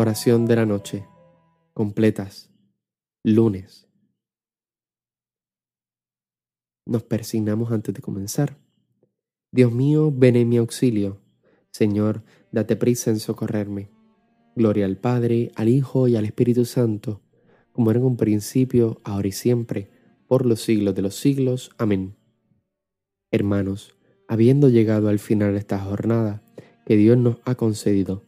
Oración de la noche. Completas. Lunes. Nos persignamos antes de comenzar. Dios mío, ven en mi auxilio. Señor, date prisa en socorrerme. Gloria al Padre, al Hijo y al Espíritu Santo, como era en un principio, ahora y siempre, por los siglos de los siglos. Amén. Hermanos, habiendo llegado al final de esta jornada que Dios nos ha concedido,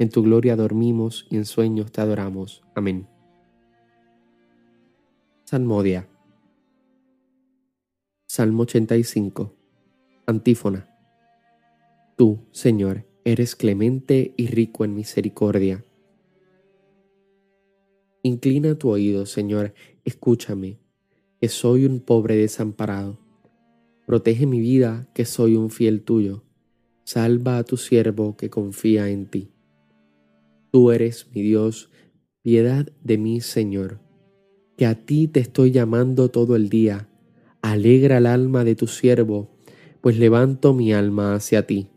en tu gloria dormimos y en sueños te adoramos. Amén. Salmodia Salmo 85. Antífona. Tú, Señor, eres clemente y rico en misericordia. Inclina tu oído, Señor, escúchame, que soy un pobre desamparado. Protege mi vida, que soy un fiel tuyo. Salva a tu siervo que confía en ti. Tú eres mi Dios, piedad de mí, Señor, que a ti te estoy llamando todo el día Alegra el alma de tu siervo, pues levanto mi alma hacia ti.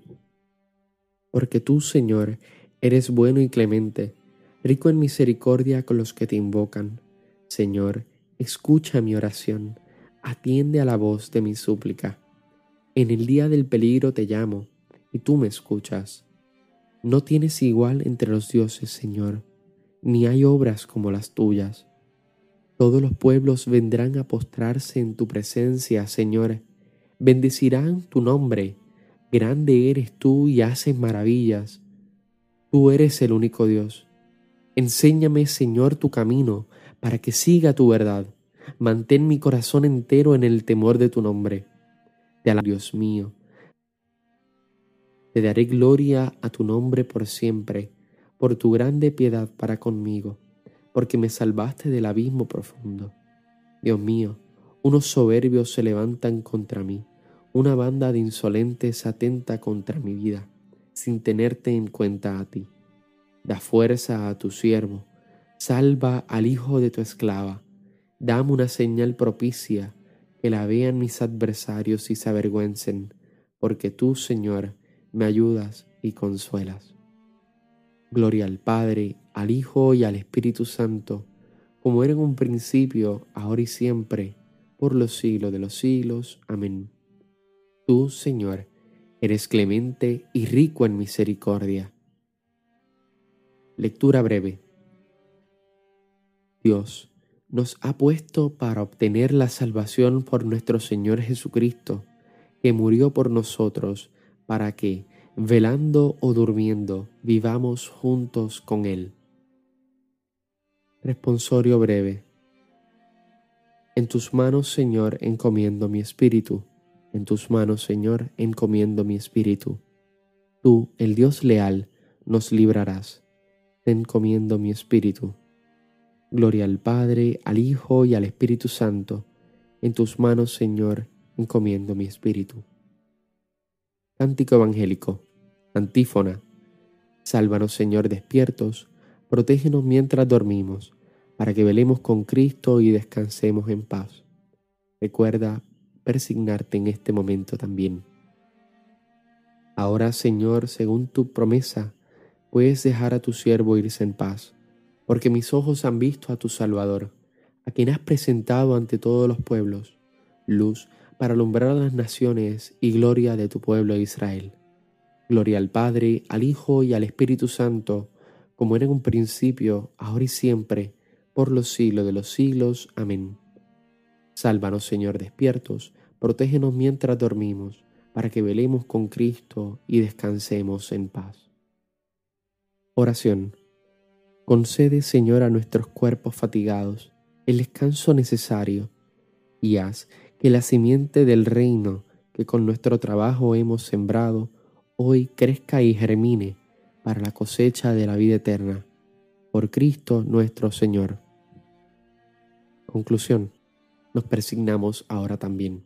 Porque tú, Señor, eres bueno y clemente, rico en misericordia con los que te invocan. Señor, escucha mi oración, atiende a la voz de mi súplica. En el día del peligro te llamo, y tú me escuchas. No tienes igual entre los dioses, Señor, ni hay obras como las tuyas. Todos los pueblos vendrán a postrarse en tu presencia, Señor. Bendecirán tu nombre. Grande eres tú y haces maravillas. Tú eres el único Dios. Enséñame, Señor, tu camino, para que siga tu verdad. Mantén mi corazón entero en el temor de tu nombre. Te alabo, Dios mío. Te daré gloria a tu nombre por siempre, por tu grande piedad para conmigo porque me salvaste del abismo profundo. Dios mío, unos soberbios se levantan contra mí, una banda de insolentes atenta contra mi vida, sin tenerte en cuenta a ti. Da fuerza a tu siervo, salva al hijo de tu esclava, dame una señal propicia, que la vean mis adversarios y se avergüencen, porque tú, Señor, me ayudas y consuelas. Gloria al Padre, al Hijo y al Espíritu Santo, como era en un principio, ahora y siempre, por los siglos de los siglos. Amén. Tú, Señor, eres clemente y rico en misericordia. Lectura breve. Dios nos ha puesto para obtener la salvación por nuestro Señor Jesucristo, que murió por nosotros, para que, velando o durmiendo, vivamos juntos con Él. Responsorio breve. En tus manos, Señor, encomiendo mi espíritu. En tus manos, Señor, encomiendo mi espíritu. Tú, el Dios leal, nos librarás. te encomiendo mi espíritu. Gloria al Padre, al Hijo y al Espíritu Santo. En tus manos, Señor, encomiendo mi espíritu. Cántico Evangélico. Antífona. Sálvanos, Señor, despiertos, protégenos mientras dormimos, para que velemos con Cristo y descansemos en paz. Recuerda persignarte en este momento también. Ahora, Señor, según tu promesa, puedes dejar a tu siervo irse en paz, porque mis ojos han visto a tu Salvador, a quien has presentado ante todos los pueblos, luz para alumbrar a las naciones y gloria de tu pueblo Israel. Gloria al Padre, al Hijo y al Espíritu Santo, como era en un principio, ahora y siempre, por los siglos de los siglos. Amén. Sálvanos, Señor, despiertos, protégenos mientras dormimos, para que velemos con Cristo y descansemos en paz. Oración. Concede, Señor, a nuestros cuerpos fatigados el descanso necesario y haz que la simiente del reino que con nuestro trabajo hemos sembrado hoy crezca y germine para la cosecha de la vida eterna. Por Cristo nuestro Señor. Conclusión. Nos persignamos ahora también.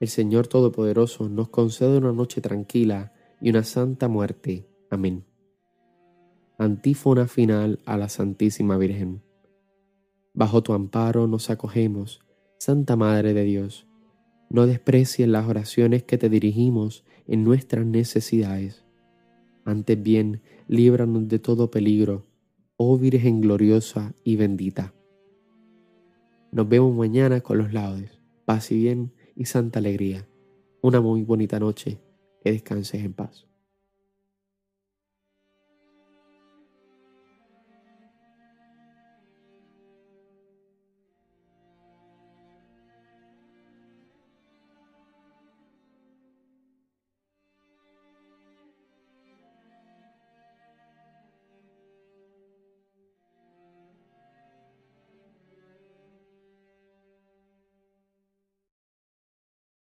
El Señor Todopoderoso nos concede una noche tranquila y una santa muerte. Amén. Antífona final a la Santísima Virgen. Bajo tu amparo nos acogemos, Santa Madre de Dios. No desprecies las oraciones que te dirigimos en nuestras necesidades. Antes bien, líbranos de todo peligro, oh Virgen gloriosa y bendita. Nos vemos mañana con los laudes. Paz y bien y santa alegría. Una muy bonita noche. Que descanses en paz.